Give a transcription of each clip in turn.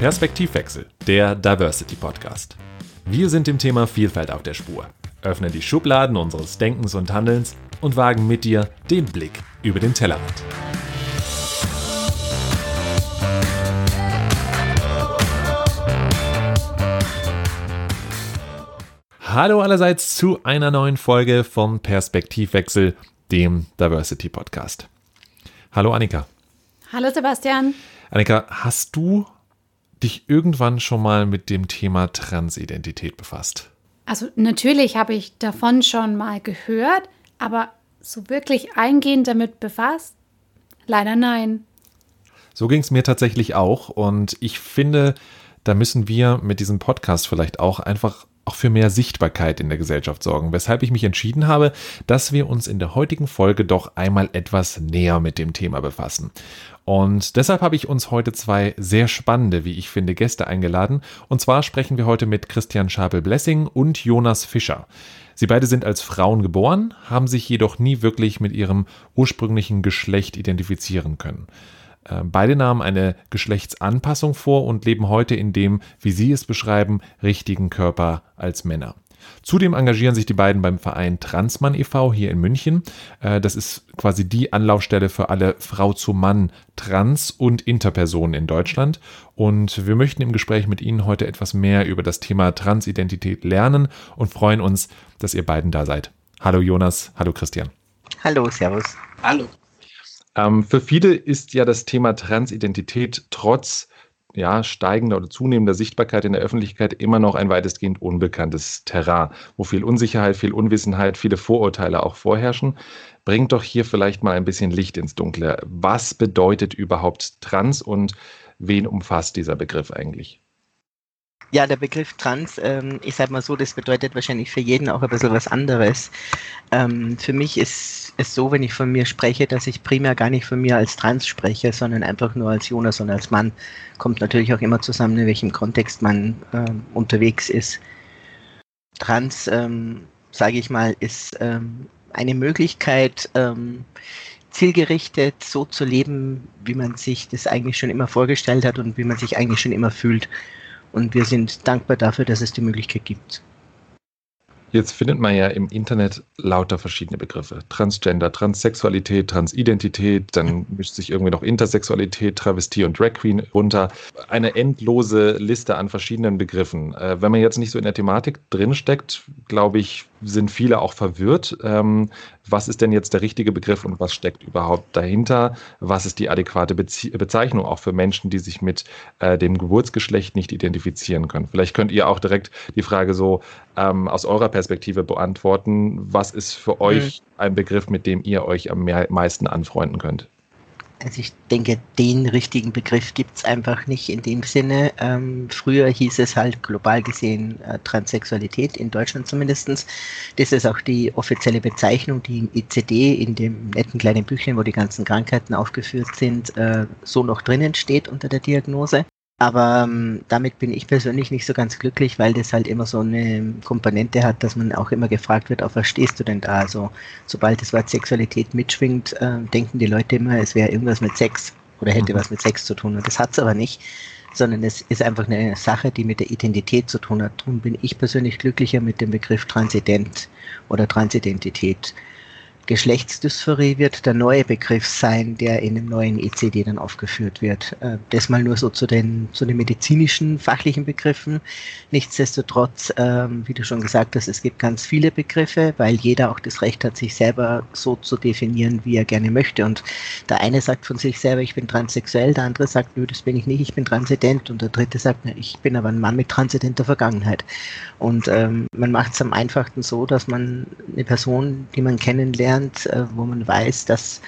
Perspektivwechsel, der Diversity Podcast. Wir sind dem Thema Vielfalt auf der Spur, öffnen die Schubladen unseres Denkens und Handelns und wagen mit dir den Blick über den Tellerrand. Hallo allerseits zu einer neuen Folge von Perspektivwechsel, dem Diversity Podcast. Hallo Annika. Hallo Sebastian. Annika, hast du dich irgendwann schon mal mit dem Thema Transidentität befasst? Also natürlich habe ich davon schon mal gehört, aber so wirklich eingehend damit befasst? Leider nein. So ging es mir tatsächlich auch und ich finde, da müssen wir mit diesem Podcast vielleicht auch einfach auch für mehr Sichtbarkeit in der Gesellschaft sorgen, weshalb ich mich entschieden habe, dass wir uns in der heutigen Folge doch einmal etwas näher mit dem Thema befassen. Und deshalb habe ich uns heute zwei sehr spannende, wie ich finde, Gäste eingeladen. Und zwar sprechen wir heute mit Christian Schabel-Blessing und Jonas Fischer. Sie beide sind als Frauen geboren, haben sich jedoch nie wirklich mit ihrem ursprünglichen Geschlecht identifizieren können. Äh, beide nahmen eine Geschlechtsanpassung vor und leben heute in dem, wie sie es beschreiben, richtigen Körper als Männer. Zudem engagieren sich die beiden beim Verein Transmann e.V. hier in München. Äh, das ist quasi die Anlaufstelle für alle Frau zu Mann, Trans- und Interpersonen in Deutschland. Und wir möchten im Gespräch mit Ihnen heute etwas mehr über das Thema Transidentität lernen und freuen uns, dass ihr beiden da seid. Hallo Jonas, hallo Christian. Hallo, Servus. Hallo. Ähm, für viele ist ja das Thema Transidentität trotz ja, steigender oder zunehmender Sichtbarkeit in der Öffentlichkeit immer noch ein weitestgehend unbekanntes Terrain, wo viel Unsicherheit, viel Unwissenheit, viele Vorurteile auch vorherrschen. Bringt doch hier vielleicht mal ein bisschen Licht ins Dunkle. Was bedeutet überhaupt Trans und wen umfasst dieser Begriff eigentlich? Ja, der Begriff Trans, ähm, ich sag mal so, das bedeutet wahrscheinlich für jeden auch ein bisschen was anderes. Ähm, für mich ist es so, wenn ich von mir spreche, dass ich primär gar nicht von mir als Trans spreche, sondern einfach nur als Jonas und als Mann. Kommt natürlich auch immer zusammen, in welchem Kontext man ähm, unterwegs ist. Trans, ähm, sage ich mal, ist ähm, eine Möglichkeit, ähm, zielgerichtet so zu leben, wie man sich das eigentlich schon immer vorgestellt hat und wie man sich eigentlich schon immer fühlt. Und wir sind dankbar dafür, dass es die Möglichkeit gibt. Jetzt findet man ja im Internet lauter verschiedene Begriffe. Transgender, Transsexualität, Transidentität, dann mischt sich irgendwie noch Intersexualität, Travestie und Drag Queen runter. Eine endlose Liste an verschiedenen Begriffen. Äh, wenn man jetzt nicht so in der Thematik drinsteckt, glaube ich, sind viele auch verwirrt. Ähm, was ist denn jetzt der richtige Begriff und was steckt überhaupt dahinter? Was ist die adäquate Bezie Bezeichnung auch für Menschen, die sich mit äh, dem Geburtsgeschlecht nicht identifizieren können? Vielleicht könnt ihr auch direkt die Frage so ähm, aus eurer Perspektive beantworten. Was ist für mhm. euch ein Begriff, mit dem ihr euch am meisten anfreunden könnt? Also ich denke, den richtigen Begriff gibt es einfach nicht in dem Sinne. Ähm, früher hieß es halt global gesehen äh, Transsexualität, in Deutschland zumindest. Das ist auch die offizielle Bezeichnung, die im ICD, in dem netten kleinen Büchlein, wo die ganzen Krankheiten aufgeführt sind, äh, so noch drinnen steht unter der Diagnose. Aber ähm, damit bin ich persönlich nicht so ganz glücklich, weil das halt immer so eine Komponente hat, dass man auch immer gefragt wird, auf was stehst du denn da? Also sobald das Wort Sexualität mitschwingt, äh, denken die Leute immer, es wäre irgendwas mit Sex oder hätte mhm. was mit Sex zu tun. Und das hat es aber nicht, sondern es ist einfach eine Sache, die mit der Identität zu tun hat. Darum bin ich persönlich glücklicher mit dem Begriff Transident oder Transidentität. Geschlechtsdysphorie wird der neue Begriff sein, der in dem neuen ECD dann aufgeführt wird. Äh, das mal nur so zu den, zu den medizinischen, fachlichen Begriffen. Nichtsdestotrotz, ähm, wie du schon gesagt hast, es gibt ganz viele Begriffe, weil jeder auch das Recht hat, sich selber so zu definieren, wie er gerne möchte. Und der eine sagt von sich selber, ich bin transsexuell, der andere sagt, nö, das bin ich nicht, ich bin transident. Und der dritte sagt, ich bin aber ein Mann mit transidenter Vergangenheit. Und ähm, man macht es am einfachsten so, dass man eine Person, die man kennenlernt, kennenlernt, äh, wo man weiß, dass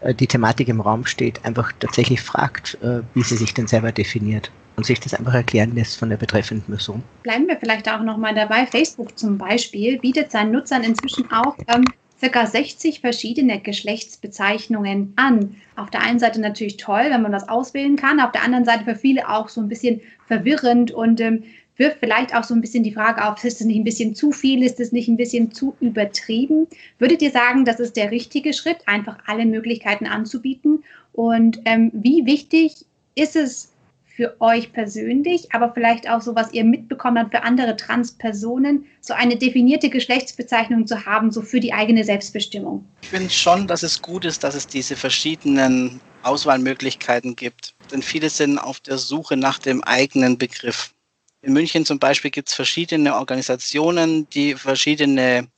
äh, die Thematik im Raum steht, einfach tatsächlich fragt, äh, wie sie sich denn selber definiert und sich das einfach erklären lässt von der betreffenden Person. Bleiben wir vielleicht auch nochmal dabei. Facebook zum Beispiel bietet seinen Nutzern inzwischen auch ähm, circa 60 verschiedene Geschlechtsbezeichnungen an. Auf der einen Seite natürlich toll, wenn man das auswählen kann, auf der anderen Seite für viele auch so ein bisschen verwirrend und ähm, wirft vielleicht auch so ein bisschen die Frage auf, ist es nicht ein bisschen zu viel, ist es nicht ein bisschen zu übertrieben? Würdet ihr sagen, das ist der richtige Schritt, einfach alle Möglichkeiten anzubieten? Und ähm, wie wichtig ist es für euch persönlich, aber vielleicht auch so, was ihr mitbekommen habt für andere Transpersonen, so eine definierte Geschlechtsbezeichnung zu haben, so für die eigene Selbstbestimmung? Ich finde schon, dass es gut ist, dass es diese verschiedenen Auswahlmöglichkeiten gibt. Denn viele sind auf der Suche nach dem eigenen Begriff. In München zum Beispiel gibt es verschiedene Organisationen, die verschiedene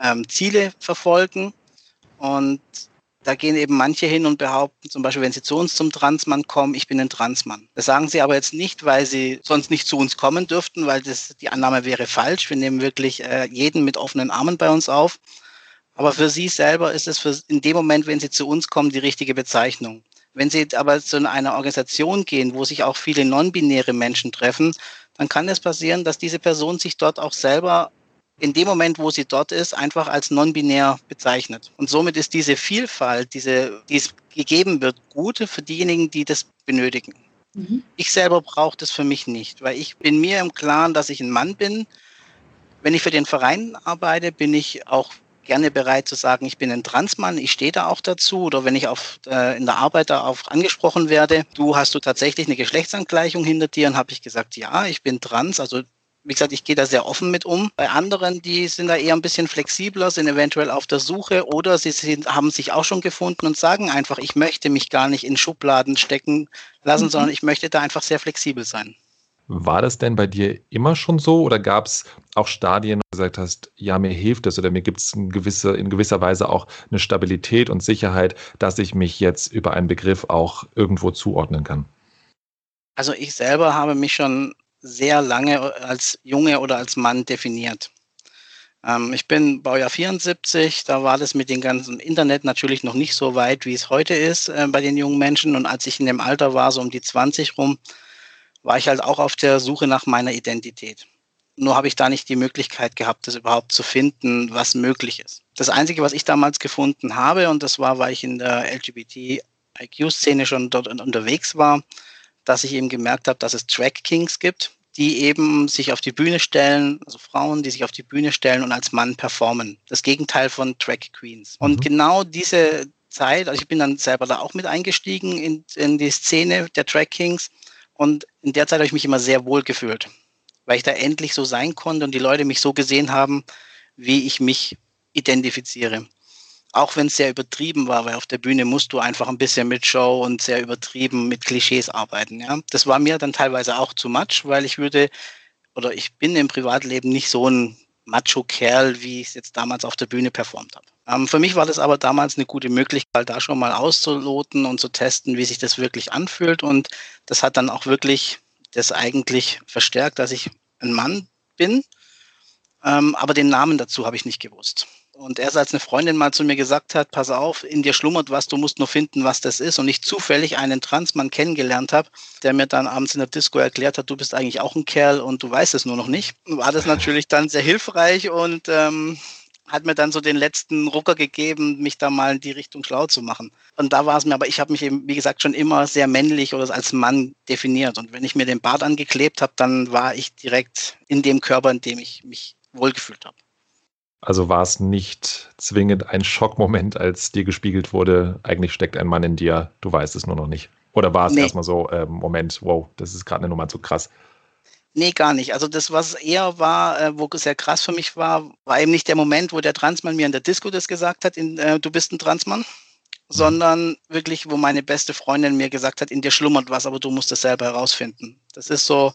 ähm, Ziele verfolgen. Und da gehen eben manche hin und behaupten, zum Beispiel, wenn sie zu uns zum Transmann kommen, ich bin ein Transmann. Das sagen sie aber jetzt nicht, weil sie sonst nicht zu uns kommen dürften, weil das, die Annahme wäre falsch. Wir nehmen wirklich äh, jeden mit offenen Armen bei uns auf. Aber für sie selber ist es für, in dem Moment, wenn sie zu uns kommen, die richtige Bezeichnung. Wenn Sie aber zu einer Organisation gehen, wo sich auch viele non-binäre Menschen treffen, dann kann es passieren, dass diese Person sich dort auch selber in dem Moment, wo sie dort ist, einfach als non-binär bezeichnet. Und somit ist diese Vielfalt, diese, die es gegeben wird, gut für diejenigen, die das benötigen. Mhm. Ich selber brauche das für mich nicht, weil ich bin mir im Klaren, dass ich ein Mann bin. Wenn ich für den Verein arbeite, bin ich auch gerne bereit zu sagen, ich bin ein Transmann, ich stehe da auch dazu. Oder wenn ich auf, äh, in der Arbeit darauf angesprochen werde, du hast du tatsächlich eine Geschlechtsangleichung hinter dir, und habe ich gesagt, ja, ich bin trans. Also wie gesagt, ich gehe da sehr offen mit um. Bei anderen, die sind da eher ein bisschen flexibler, sind eventuell auf der Suche oder sie sind, haben sich auch schon gefunden und sagen einfach, ich möchte mich gar nicht in Schubladen stecken lassen, mhm. sondern ich möchte da einfach sehr flexibel sein. War das denn bei dir immer schon so oder gab es auch Stadien, wo du gesagt hast, ja, mir hilft es oder mir gibt es in, gewisse, in gewisser Weise auch eine Stabilität und Sicherheit, dass ich mich jetzt über einen Begriff auch irgendwo zuordnen kann? Also ich selber habe mich schon sehr lange als Junge oder als Mann definiert. Ähm, ich bin Baujahr 74, da war das mit dem ganzen Internet natürlich noch nicht so weit, wie es heute ist äh, bei den jungen Menschen. Und als ich in dem Alter war, so um die 20 rum, war ich halt auch auf der Suche nach meiner Identität. Nur habe ich da nicht die Möglichkeit gehabt, das überhaupt zu finden, was möglich ist. Das Einzige, was ich damals gefunden habe, und das war, weil ich in der LGBT-IQ-Szene schon dort unterwegs war, dass ich eben gemerkt habe, dass es Track Kings gibt, die eben sich auf die Bühne stellen, also Frauen, die sich auf die Bühne stellen und als Mann performen. Das Gegenteil von Track Queens. Und mhm. genau diese Zeit, also ich bin dann selber da auch mit eingestiegen in, in die Szene der Track Kings und in der Zeit habe ich mich immer sehr wohl gefühlt, weil ich da endlich so sein konnte und die Leute mich so gesehen haben, wie ich mich identifiziere. Auch wenn es sehr übertrieben war, weil auf der Bühne musst du einfach ein bisschen mit Show und sehr übertrieben mit Klischees arbeiten. Ja? Das war mir dann teilweise auch zu much, weil ich würde, oder ich bin im Privatleben nicht so ein Macho-Kerl, wie ich es jetzt damals auf der Bühne performt habe. Ähm, für mich war das aber damals eine gute Möglichkeit, da schon mal auszuloten und zu testen, wie sich das wirklich anfühlt. Und das hat dann auch wirklich das eigentlich verstärkt, dass ich ein Mann bin. Ähm, aber den Namen dazu habe ich nicht gewusst. Und erst als eine Freundin mal zu mir gesagt hat, pass auf, in dir schlummert was, du musst nur finden, was das ist. Und ich zufällig einen Transmann kennengelernt habe, der mir dann abends in der Disco erklärt hat, du bist eigentlich auch ein Kerl und du weißt es nur noch nicht, war das natürlich dann sehr hilfreich und ähm, hat mir dann so den letzten Rucker gegeben, mich da mal in die Richtung schlau zu machen. Und da war es mir, aber ich habe mich eben, wie gesagt, schon immer sehr männlich oder als Mann definiert. Und wenn ich mir den Bart angeklebt habe, dann war ich direkt in dem Körper, in dem ich mich wohlgefühlt habe. Also war es nicht zwingend ein Schockmoment, als dir gespiegelt wurde, eigentlich steckt ein Mann in dir, du weißt es nur noch nicht. Oder war es nee. erstmal so, äh, Moment, wow, das ist gerade eine Nummer zu krass. Nee, gar nicht. Also das, was eher war, äh, wo sehr krass für mich war, war eben nicht der Moment, wo der Transmann mir in der Disco das gesagt hat, in, äh, du bist ein Transmann, sondern wirklich, wo meine beste Freundin mir gesagt hat, in dir schlummert was, aber du musst es selber herausfinden. Das ist so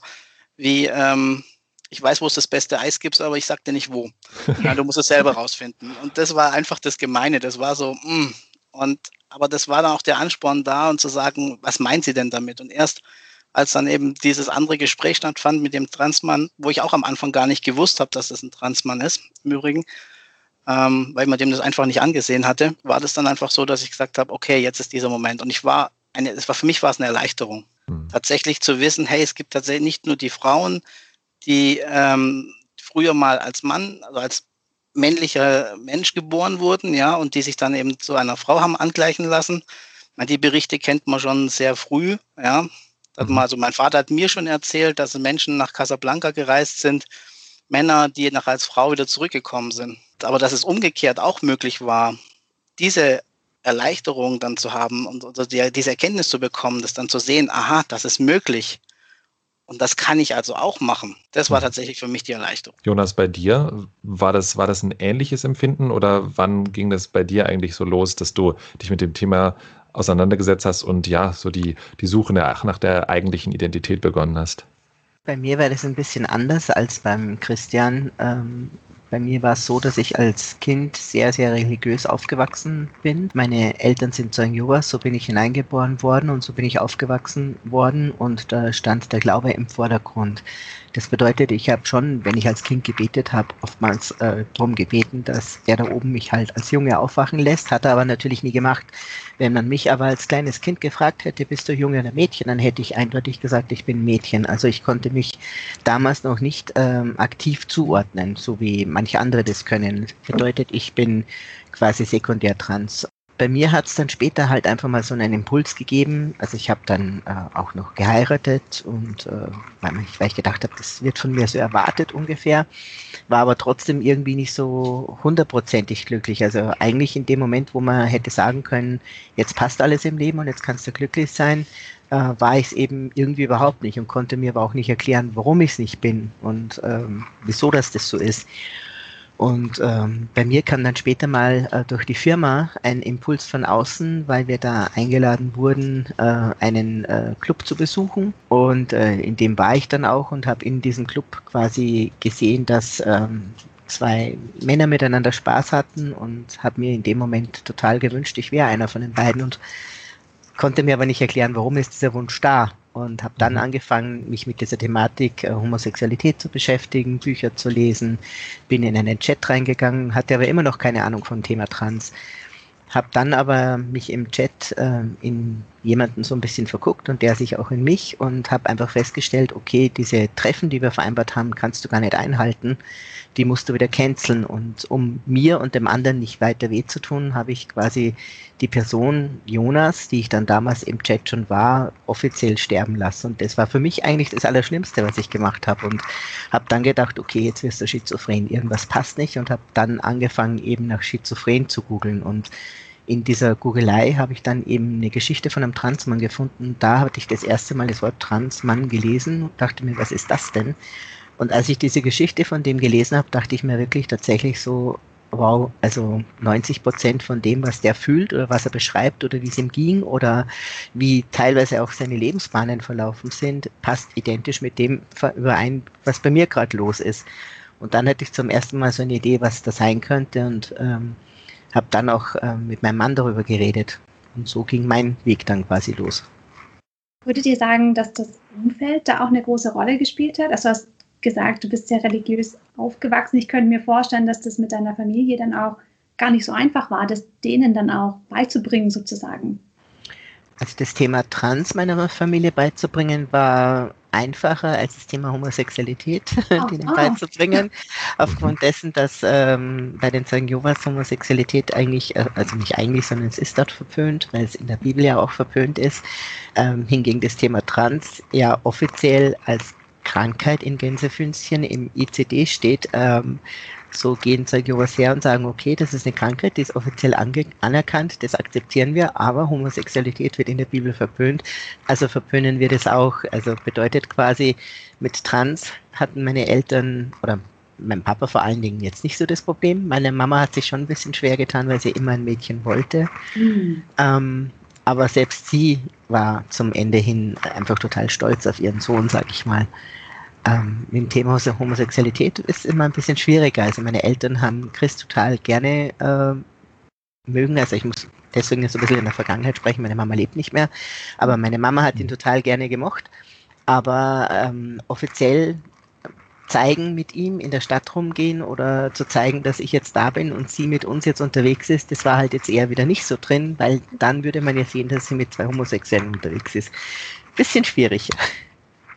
wie, ähm, ich weiß, wo es das beste Eis gibt, aber ich sag dir nicht wo. Ja, du musst es selber herausfinden. Und das war einfach das Gemeine. Das war so, mh. Mm. und aber das war dann auch der Ansporn da und zu sagen, was meint sie denn damit? Und erst als dann eben dieses andere Gespräch stattfand mit dem Transmann, wo ich auch am Anfang gar nicht gewusst habe, dass das ein Transmann ist, im Übrigen, ähm, weil man dem das einfach nicht angesehen hatte, war das dann einfach so, dass ich gesagt habe, okay, jetzt ist dieser Moment. Und ich war, eine, es war für mich war es eine Erleichterung, mhm. tatsächlich zu wissen, hey, es gibt tatsächlich nicht nur die Frauen, die ähm, früher mal als Mann, also als männlicher Mensch geboren wurden, ja, und die sich dann eben zu einer Frau haben angleichen lassen. Die Berichte kennt man schon sehr früh, ja, Mhm. Also mein Vater hat mir schon erzählt, dass Menschen nach Casablanca gereist sind, Männer, die nach als Frau wieder zurückgekommen sind. Aber dass es umgekehrt auch möglich war, diese Erleichterung dann zu haben und also die, diese Erkenntnis zu bekommen, das dann zu sehen, aha, das ist möglich. Und das kann ich also auch machen. Das war mhm. tatsächlich für mich die Erleichterung. Jonas, bei dir, war das, war das ein ähnliches Empfinden oder wann ging das bei dir eigentlich so los, dass du dich mit dem Thema auseinandergesetzt hast und ja, so die, die Suche nach, nach der eigentlichen Identität begonnen hast? Bei mir war das ein bisschen anders als beim Christian. Ähm, bei mir war es so, dass ich als Kind sehr, sehr religiös aufgewachsen bin. Meine Eltern sind Zeugen Jehovas, so bin ich hineingeboren worden und so bin ich aufgewachsen worden und da stand der Glaube im Vordergrund. Das bedeutet, ich habe schon, wenn ich als Kind gebetet habe, oftmals äh, darum gebeten, dass er da oben mich halt als Junge aufwachen lässt, hat er aber natürlich nie gemacht. Wenn man mich aber als kleines Kind gefragt hätte, bist du Junge oder Mädchen, dann hätte ich eindeutig gesagt, ich bin Mädchen. Also ich konnte mich damals noch nicht ähm, aktiv zuordnen, so wie manche andere das können. Bedeutet, ich bin quasi sekundär trans bei mir hat es dann später halt einfach mal so einen Impuls gegeben. Also ich habe dann äh, auch noch geheiratet und äh, weil, ich, weil ich gedacht habe, das wird von mir so erwartet ungefähr, war aber trotzdem irgendwie nicht so hundertprozentig glücklich. Also eigentlich in dem Moment, wo man hätte sagen können, jetzt passt alles im Leben und jetzt kannst du glücklich sein, äh, war ich es eben irgendwie überhaupt nicht und konnte mir aber auch nicht erklären, warum ich es nicht bin und ähm, wieso das das so ist. Und ähm, bei mir kam dann später mal äh, durch die Firma ein Impuls von außen, weil wir da eingeladen wurden, äh, einen äh, Club zu besuchen. Und äh, in dem war ich dann auch und habe in diesem Club quasi gesehen, dass ähm, zwei Männer miteinander Spaß hatten und habe mir in dem Moment total gewünscht, ich wäre einer von den beiden und konnte mir aber nicht erklären, warum ist dieser Wunsch da und habe dann mhm. angefangen, mich mit dieser Thematik äh, Homosexualität zu beschäftigen, Bücher zu lesen, bin in einen Chat reingegangen, hatte aber immer noch keine Ahnung vom Thema Trans. Habe dann aber mich im Chat äh, in jemanden so ein bisschen verguckt und der sich auch in mich und habe einfach festgestellt, okay, diese Treffen, die wir vereinbart haben, kannst du gar nicht einhalten die musst du wieder canceln. Und um mir und dem anderen nicht weiter weh zu tun, habe ich quasi die Person Jonas, die ich dann damals im Chat schon war, offiziell sterben lassen. Und das war für mich eigentlich das Allerschlimmste, was ich gemacht habe. Und habe dann gedacht, okay, jetzt wirst du schizophren, irgendwas passt nicht. Und habe dann angefangen, eben nach schizophren zu googeln. Und in dieser Googelei habe ich dann eben eine Geschichte von einem Transmann gefunden. Da hatte ich das erste Mal das Wort Transmann gelesen und dachte mir, was ist das denn? Und als ich diese Geschichte von dem gelesen habe, dachte ich mir wirklich tatsächlich so, wow, also 90 Prozent von dem, was der fühlt oder was er beschreibt oder wie es ihm ging oder wie teilweise auch seine Lebensbahnen verlaufen sind, passt identisch mit dem überein, was bei mir gerade los ist. Und dann hatte ich zum ersten Mal so eine Idee, was das sein könnte und ähm, habe dann auch ähm, mit meinem Mann darüber geredet. Und so ging mein Weg dann quasi los. Würdet ihr sagen, dass das Umfeld da auch eine große Rolle gespielt hat? Also hast gesagt, du bist sehr religiös aufgewachsen. Ich könnte mir vorstellen, dass das mit deiner Familie dann auch gar nicht so einfach war, das denen dann auch beizubringen sozusagen. Also das Thema Trans meiner Familie beizubringen war einfacher als das Thema Homosexualität oh, denen oh. beizubringen. Aufgrund dessen, dass ähm, bei den Zeugen Jehovas Homosexualität eigentlich, äh, also nicht eigentlich, sondern es ist dort verpönt, weil es in der Bibel ja auch verpönt ist. Ähm, hingegen das Thema Trans ja offiziell als Krankheit in Gänsefüßchen im ICD steht, ähm, so gehen Jehovas her und sagen, okay, das ist eine Krankheit, die ist offiziell anerkannt, das akzeptieren wir, aber Homosexualität wird in der Bibel verpönt, also verpönen wir das auch. Also bedeutet quasi, mit Trans hatten meine Eltern oder mein Papa vor allen Dingen jetzt nicht so das Problem. Meine Mama hat sich schon ein bisschen schwer getan, weil sie immer ein Mädchen wollte. Mhm. Ähm, aber selbst sie war zum Ende hin einfach total stolz auf ihren Sohn, sag ich mal. Ähm, mit dem Thema Homosexualität ist immer ein bisschen schwieriger. Also meine Eltern haben Chris total gerne äh, mögen. Also ich muss deswegen so ein bisschen in der Vergangenheit sprechen. Meine Mama lebt nicht mehr, aber meine Mama hat ihn total gerne gemocht. Aber ähm, offiziell zeigen mit ihm, in der Stadt rumgehen oder zu zeigen, dass ich jetzt da bin und sie mit uns jetzt unterwegs ist, das war halt jetzt eher wieder nicht so drin, weil dann würde man ja sehen, dass sie mit zwei Homosexuellen unterwegs ist. Bisschen schwierig.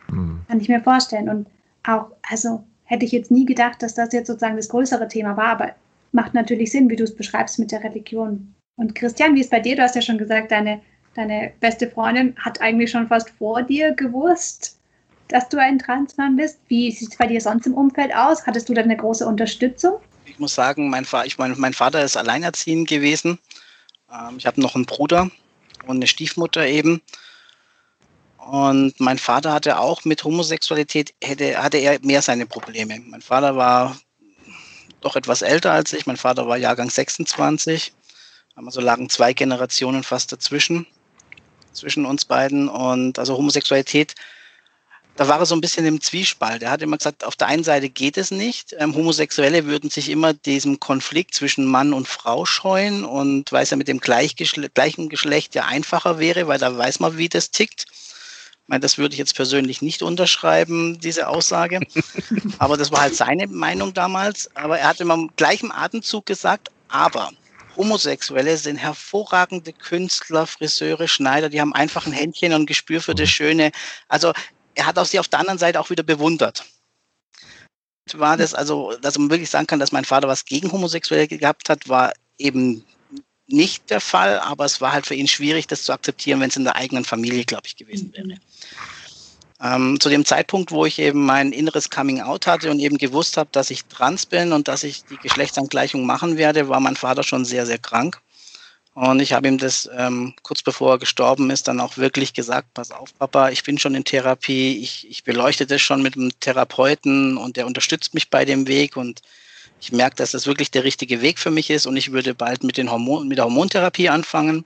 Mhm. Kann ich mir vorstellen. Und auch, also hätte ich jetzt nie gedacht, dass das jetzt sozusagen das größere Thema war, aber macht natürlich Sinn, wie du es beschreibst mit der Religion. Und Christian, wie ist bei dir? Du hast ja schon gesagt, deine deine beste Freundin hat eigentlich schon fast vor dir gewusst, dass du ein Transmann bist. Wie sieht es bei dir sonst im Umfeld aus? Hattest du da eine große Unterstützung? Ich muss sagen, mein, ich mein, mein Vater ist alleinerziehend gewesen. Ähm, ich habe noch einen Bruder und eine Stiefmutter eben. Und mein Vater hatte auch mit Homosexualität, hätte, hatte er mehr seine Probleme. Mein Vater war doch etwas älter als ich. Mein Vater war Jahrgang 26. Also lagen zwei Generationen fast dazwischen, zwischen uns beiden. Und also Homosexualität, da war er so ein bisschen im Zwiespalt. Er hat immer gesagt, auf der einen Seite geht es nicht. Ähm, Homosexuelle würden sich immer diesem Konflikt zwischen Mann und Frau scheuen und weil es ja mit dem gleichen Geschlecht ja einfacher wäre, weil da weiß man, wie das tickt. Ich meine, das würde ich jetzt persönlich nicht unterschreiben, diese Aussage. Aber das war halt seine Meinung damals. Aber er hat immer im gleichen Atemzug gesagt, aber Homosexuelle sind hervorragende Künstler, Friseure, Schneider, die haben einfach ein Händchen und ein Gespür für das Schöne. Also er hat auch sie auf der anderen Seite auch wieder bewundert. War das also, dass man wirklich sagen kann, dass mein Vater was gegen Homosexuelle gehabt hat, war eben nicht der Fall, aber es war halt für ihn schwierig, das zu akzeptieren, wenn es in der eigenen Familie, glaube ich, gewesen wäre. Ähm, zu dem Zeitpunkt, wo ich eben mein inneres Coming Out hatte und eben gewusst habe, dass ich trans bin und dass ich die Geschlechtsangleichung machen werde, war mein Vater schon sehr, sehr krank. Und ich habe ihm das ähm, kurz bevor er gestorben ist, dann auch wirklich gesagt, pass auf, Papa, ich bin schon in Therapie, ich, ich beleuchte das schon mit einem Therapeuten und der unterstützt mich bei dem Weg und ich merke, dass das wirklich der richtige Weg für mich ist und ich würde bald mit, den Hormon, mit der Hormontherapie anfangen.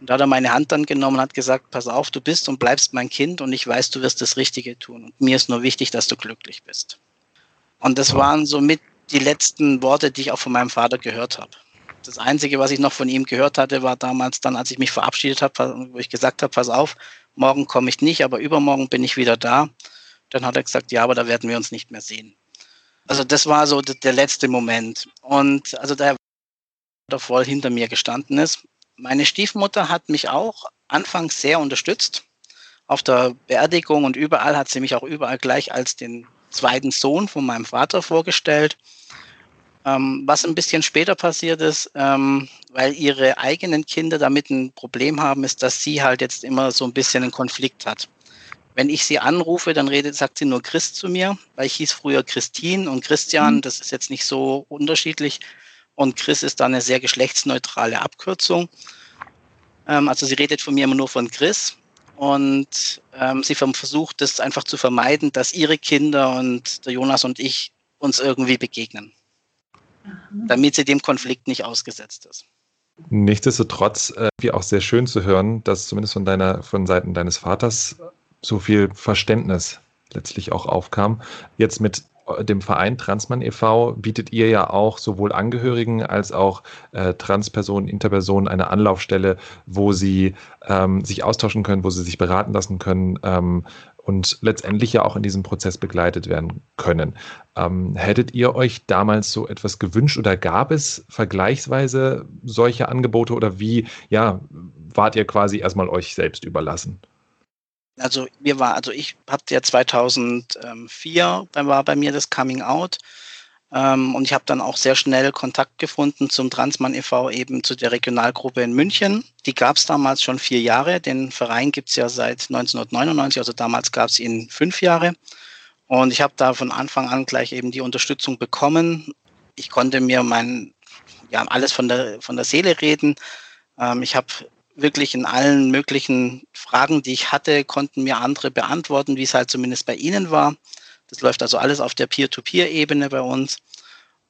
Und da hat er meine Hand dann genommen und hat gesagt, pass auf, du bist und bleibst mein Kind und ich weiß, du wirst das Richtige tun. Und mir ist nur wichtig, dass du glücklich bist. Und das waren somit die letzten Worte, die ich auch von meinem Vater gehört habe. Das Einzige, was ich noch von ihm gehört hatte, war damals dann, als ich mich verabschiedet habe, wo ich gesagt habe, pass auf, morgen komme ich nicht, aber übermorgen bin ich wieder da. Dann hat er gesagt, ja, aber da werden wir uns nicht mehr sehen. Also das war so der letzte Moment. Und also der voll hinter mir gestanden ist. Meine Stiefmutter hat mich auch anfangs sehr unterstützt. Auf der Beerdigung und überall hat sie mich auch überall gleich als den zweiten Sohn von meinem Vater vorgestellt. Ähm, was ein bisschen später passiert ist, ähm, weil ihre eigenen Kinder damit ein Problem haben, ist, dass sie halt jetzt immer so ein bisschen einen Konflikt hat. Wenn ich sie anrufe, dann redet, sagt sie nur Christ zu mir, weil ich hieß früher Christine und Christian, mhm. das ist jetzt nicht so unterschiedlich. Und Chris ist da eine sehr geschlechtsneutrale Abkürzung. Ähm, also sie redet von mir immer nur von Chris. Und ähm, sie versucht es einfach zu vermeiden, dass ihre Kinder und der Jonas und ich uns irgendwie begegnen. Damit sie dem Konflikt nicht ausgesetzt ist. Nichtsdestotrotz, äh, wie auch sehr schön zu hören, dass zumindest von deiner, von Seiten deines Vaters so viel Verständnis letztlich auch aufkam. Jetzt mit äh, dem Verein Transmann e.V. bietet ihr ja auch sowohl Angehörigen als auch äh, Transpersonen, Interpersonen eine Anlaufstelle, wo sie ähm, sich austauschen können, wo sie sich beraten lassen können ähm, und letztendlich ja auch in diesem Prozess begleitet werden können. Ähm, hättet ihr euch damals so etwas gewünscht oder gab es vergleichsweise solche Angebote oder wie, ja, wart ihr quasi erstmal euch selbst überlassen? Also mir war, also ich hatte ja 2004 war bei mir das Coming Out ähm, und ich habe dann auch sehr schnell Kontakt gefunden zum Transmann e.V. eben zu der Regionalgruppe in München. Die gab es damals schon vier Jahre. Den Verein gibt es ja seit 1999, also damals gab es ihn fünf Jahre. Und ich habe da von Anfang an gleich eben die Unterstützung bekommen. Ich konnte mir mein, ja, alles von der, von der Seele reden. Ähm, ich habe wirklich in allen möglichen Fragen, die ich hatte, konnten mir andere beantworten, wie es halt zumindest bei Ihnen war. Das läuft also alles auf der Peer-to-Peer-Ebene bei uns.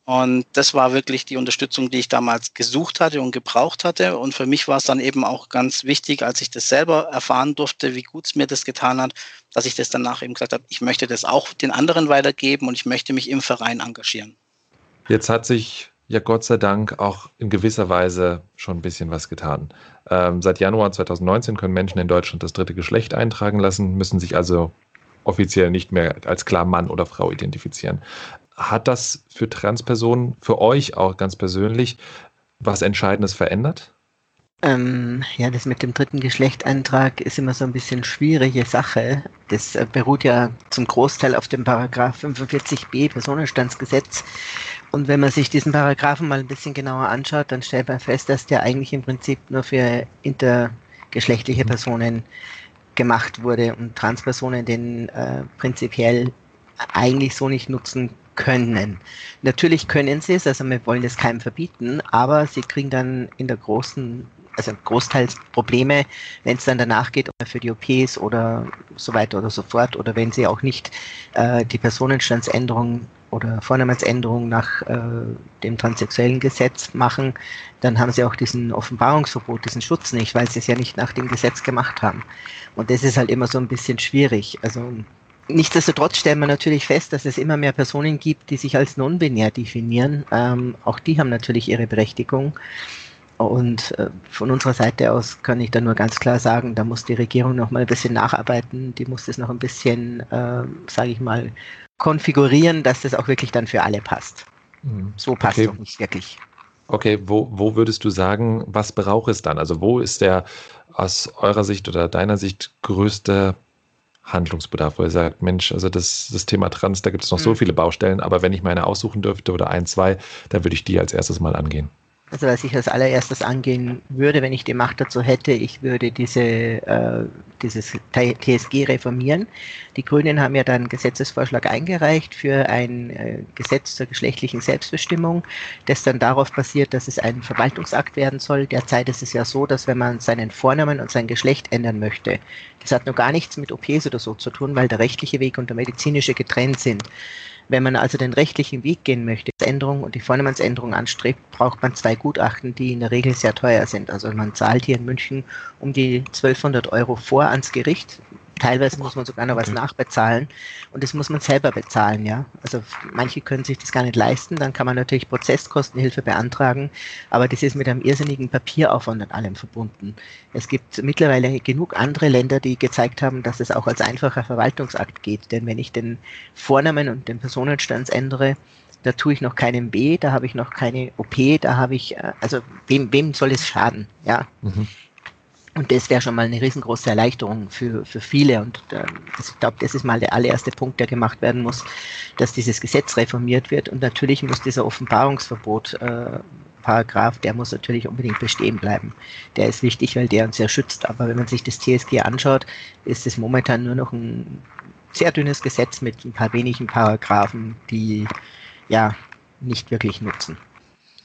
Und das war wirklich die Unterstützung, die ich damals gesucht hatte und gebraucht hatte. Und für mich war es dann eben auch ganz wichtig, als ich das selber erfahren durfte, wie gut es mir das getan hat, dass ich das danach eben gesagt habe, ich möchte das auch den anderen weitergeben und ich möchte mich im Verein engagieren. Jetzt hat sich ja Gott sei Dank auch in gewisser Weise schon ein bisschen was getan. Ähm, seit Januar 2019 können Menschen in Deutschland das dritte Geschlecht eintragen lassen, müssen sich also offiziell nicht mehr als klar Mann oder Frau identifizieren. Hat das für Transpersonen, für euch auch ganz persönlich, was Entscheidendes verändert? Ähm, ja, das mit dem dritten Geschlechteintrag ist immer so ein bisschen schwierige Sache. Das äh, beruht ja zum Großteil auf dem Paragraph 45b Personenstandsgesetz. Und wenn man sich diesen Paragraphen mal ein bisschen genauer anschaut, dann stellt man fest, dass der eigentlich im Prinzip nur für inter geschlechtliche Personen gemacht wurde und Transpersonen den äh, prinzipiell eigentlich so nicht nutzen können. Natürlich können sie es, also wir wollen das keinem verbieten, aber sie kriegen dann in der großen, also großteils Probleme, wenn es dann danach geht für die OPs oder so weiter oder so fort oder wenn sie auch nicht äh, die Personenstandsänderung oder Vornamensänderung nach äh, dem transsexuellen Gesetz machen, dann haben sie auch diesen Offenbarungsverbot, diesen Schutz nicht, weil sie es ja nicht nach dem Gesetz gemacht haben. Und das ist halt immer so ein bisschen schwierig. Also Nichtsdestotrotz stellen wir natürlich fest, dass es immer mehr Personen gibt, die sich als non-binär definieren. Ähm, auch die haben natürlich ihre Berechtigung. Und äh, von unserer Seite aus kann ich da nur ganz klar sagen, da muss die Regierung noch mal ein bisschen nacharbeiten. Die muss das noch ein bisschen, äh, sage ich mal, konfigurieren, dass das auch wirklich dann für alle passt. Mhm. So passt okay. doch nicht wirklich. Okay, wo, wo würdest du sagen, was braucht es dann? Also wo ist der aus eurer Sicht oder deiner Sicht größte Handlungsbedarf, wo ihr sagt, Mensch, also das, das Thema Trans, da gibt es noch mhm. so viele Baustellen, aber wenn ich meine aussuchen dürfte oder ein, zwei, dann würde ich die als erstes mal angehen. Also was ich als allererstes angehen würde, wenn ich die Macht dazu hätte, ich würde diese, äh, dieses TSG reformieren. Die Grünen haben ja dann einen Gesetzesvorschlag eingereicht für ein äh, Gesetz zur geschlechtlichen Selbstbestimmung, das dann darauf basiert, dass es ein Verwaltungsakt werden soll. Derzeit ist es ja so, dass wenn man seinen Vornamen und sein Geschlecht ändern möchte, das hat nur gar nichts mit OPs oder so zu tun, weil der rechtliche Weg und der medizinische getrennt sind. Wenn man also den rechtlichen Weg gehen möchte, Änderung und die Vornamensänderung anstrebt, braucht man zwei Gutachten, die in der Regel sehr teuer sind. Also man zahlt hier in München um die 1200 Euro vor ans Gericht. Teilweise muss man sogar noch was nachbezahlen und das muss man selber bezahlen, ja. Also manche können sich das gar nicht leisten, dann kann man natürlich Prozesskostenhilfe beantragen, aber das ist mit einem irrsinnigen Papieraufwand und allem verbunden. Es gibt mittlerweile genug andere Länder, die gezeigt haben, dass es auch als einfacher Verwaltungsakt geht, denn wenn ich den Vornamen und den Personenstand ändere, da tue ich noch keinen B, da habe ich noch keine OP, da habe ich, äh, also wem, wem soll es schaden, ja. Mhm. Und das wäre schon mal eine riesengroße Erleichterung für, für viele. Und äh, ich glaube, das ist mal der allererste Punkt, der gemacht werden muss, dass dieses Gesetz reformiert wird. Und natürlich muss dieser Offenbarungsverbot äh, Paragraph, der muss natürlich unbedingt bestehen bleiben. Der ist wichtig, weil der uns sehr schützt. Aber wenn man sich das TSG anschaut, ist es momentan nur noch ein sehr dünnes Gesetz mit ein paar wenigen Paragraphen, die ja nicht wirklich nutzen.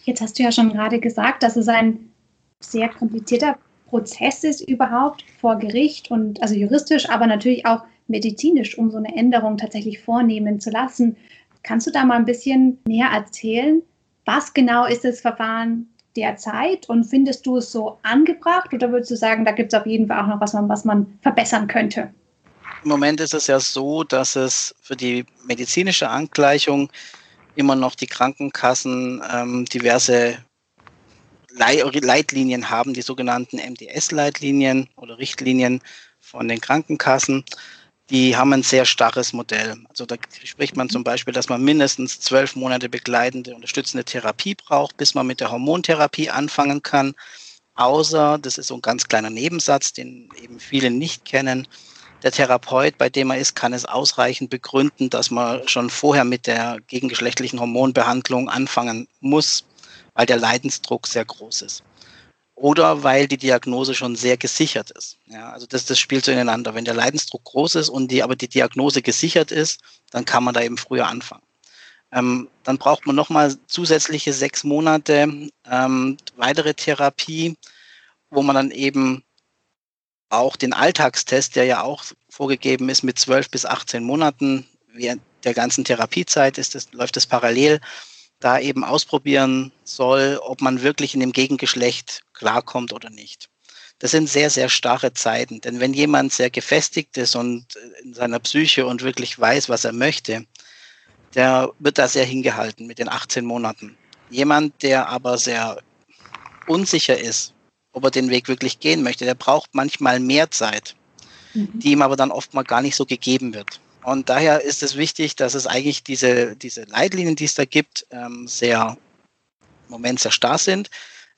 Jetzt hast du ja schon gerade gesagt, dass es ein sehr komplizierter Prozess ist überhaupt vor Gericht und also juristisch, aber natürlich auch medizinisch, um so eine Änderung tatsächlich vornehmen zu lassen. Kannst du da mal ein bisschen näher erzählen? Was genau ist das Verfahren derzeit und findest du es so angebracht oder würdest du sagen, da gibt es auf jeden Fall auch noch was, was man verbessern könnte? Im Moment ist es ja so, dass es für die medizinische Angleichung immer noch die Krankenkassen ähm, diverse Leitlinien haben, die sogenannten MDS-Leitlinien oder Richtlinien von den Krankenkassen. Die haben ein sehr starres Modell. Also da spricht man zum Beispiel, dass man mindestens zwölf Monate begleitende, unterstützende Therapie braucht, bis man mit der Hormontherapie anfangen kann. Außer, das ist so ein ganz kleiner Nebensatz, den eben viele nicht kennen, der Therapeut, bei dem er ist, kann es ausreichend begründen, dass man schon vorher mit der gegengeschlechtlichen Hormonbehandlung anfangen muss weil der Leidensdruck sehr groß ist. Oder weil die Diagnose schon sehr gesichert ist. Ja, also das, das spielt so ineinander. Wenn der Leidensdruck groß ist und die, aber die Diagnose gesichert ist, dann kann man da eben früher anfangen. Ähm, dann braucht man nochmal zusätzliche sechs Monate ähm, weitere Therapie, wo man dann eben auch den Alltagstest, der ja auch vorgegeben ist mit zwölf bis 18 Monaten, während der ganzen Therapiezeit ist das, läuft das parallel, da eben ausprobieren soll, ob man wirklich in dem Gegengeschlecht klarkommt oder nicht. Das sind sehr, sehr starre Zeiten. Denn wenn jemand sehr gefestigt ist und in seiner Psyche und wirklich weiß, was er möchte, der wird da sehr hingehalten mit den 18 Monaten. Jemand, der aber sehr unsicher ist, ob er den Weg wirklich gehen möchte, der braucht manchmal mehr Zeit, mhm. die ihm aber dann oft mal gar nicht so gegeben wird. Und daher ist es wichtig, dass es eigentlich diese, diese Leitlinien, die es da gibt, ähm, sehr im Moment sehr starr sind.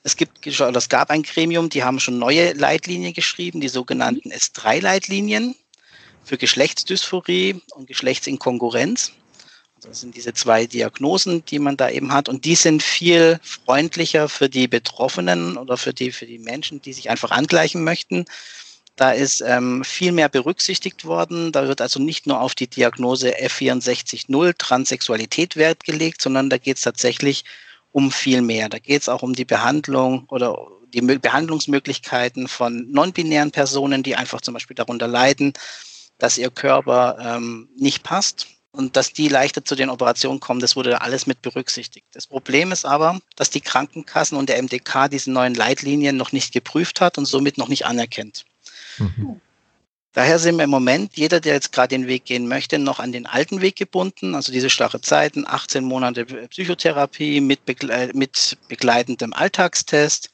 Es gibt, es gab ein Gremium, die haben schon neue Leitlinien geschrieben, die sogenannten S3-Leitlinien für Geschlechtsdysphorie und Geschlechtsinkongruenz. Das sind diese zwei Diagnosen, die man da eben hat. Und die sind viel freundlicher für die Betroffenen oder für die, für die Menschen, die sich einfach angleichen möchten. Da ist ähm, viel mehr berücksichtigt worden. Da wird also nicht nur auf die Diagnose F64.0 Transsexualität Wert gelegt, sondern da geht es tatsächlich um viel mehr. Da geht es auch um die Behandlung oder die Behandlungsmöglichkeiten von non-binären Personen, die einfach zum Beispiel darunter leiden, dass ihr Körper ähm, nicht passt und dass die leichter zu den Operationen kommen, das wurde alles mit berücksichtigt. Das Problem ist aber, dass die Krankenkassen und der MDK diese neuen Leitlinien noch nicht geprüft hat und somit noch nicht anerkennt. Daher sind wir im Moment, jeder, der jetzt gerade den Weg gehen möchte, noch an den alten Weg gebunden, also diese starre Zeiten, 18 Monate Psychotherapie mit, begle mit begleitendem Alltagstest.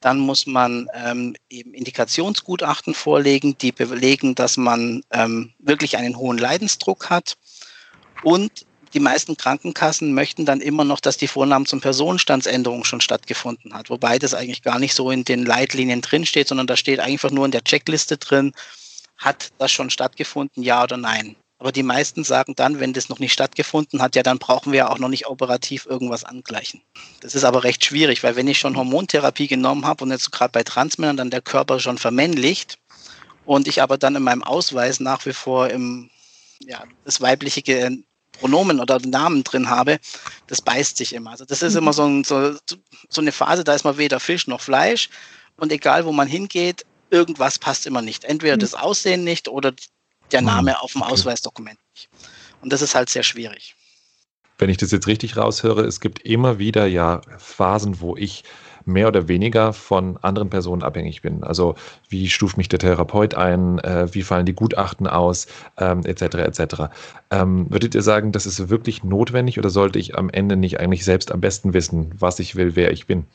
Dann muss man ähm, eben Indikationsgutachten vorlegen, die belegen, dass man ähm, wirklich einen hohen Leidensdruck hat. Und die meisten Krankenkassen möchten dann immer noch, dass die Vornamen zum Personenstandsänderung schon stattgefunden hat, wobei das eigentlich gar nicht so in den Leitlinien drinsteht, sondern da steht einfach nur in der Checkliste drin, hat das schon stattgefunden, ja oder nein. Aber die meisten sagen dann, wenn das noch nicht stattgefunden hat, ja, dann brauchen wir auch noch nicht operativ irgendwas angleichen. Das ist aber recht schwierig, weil wenn ich schon Hormontherapie genommen habe und jetzt gerade bei Transmännern dann der Körper schon vermännlicht und ich aber dann in meinem Ausweis nach wie vor im, ja, das weibliche Pronomen oder Namen drin habe, das beißt sich immer. Also das ist immer so, ein, so, so eine Phase, da ist man weder Fisch noch Fleisch und egal wo man hingeht, irgendwas passt immer nicht. Entweder mhm. das Aussehen nicht oder der Name mhm. auf dem Ausweisdokument nicht. Und das ist halt sehr schwierig. Wenn ich das jetzt richtig raushöre, es gibt immer wieder ja Phasen, wo ich mehr oder weniger von anderen Personen abhängig bin. Also wie stuft mich der Therapeut ein, äh, wie fallen die Gutachten aus, ähm, etc. etc. Ähm, würdet ihr sagen, das ist wirklich notwendig oder sollte ich am Ende nicht eigentlich selbst am besten wissen, was ich will, wer ich bin?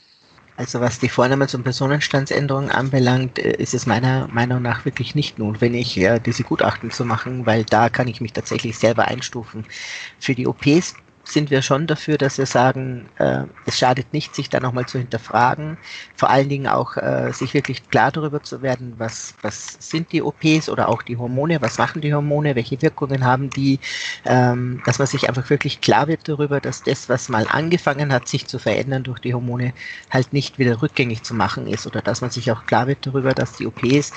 Also was die Vornamens- und Personenstandsänderungen anbelangt, äh, ist es meiner Meinung nach wirklich nicht notwendig, ja, diese Gutachten zu machen, weil da kann ich mich tatsächlich selber einstufen. Für die OPs sind wir schon dafür, dass wir sagen, äh, es schadet nicht, sich da nochmal zu hinterfragen. Vor allen Dingen auch äh, sich wirklich klar darüber zu werden, was, was sind die OPs oder auch die Hormone, was machen die Hormone, welche Wirkungen haben die, ähm, dass man sich einfach wirklich klar wird darüber, dass das, was mal angefangen hat, sich zu verändern durch die Hormone, halt nicht wieder rückgängig zu machen ist oder dass man sich auch klar wird darüber, dass die OPs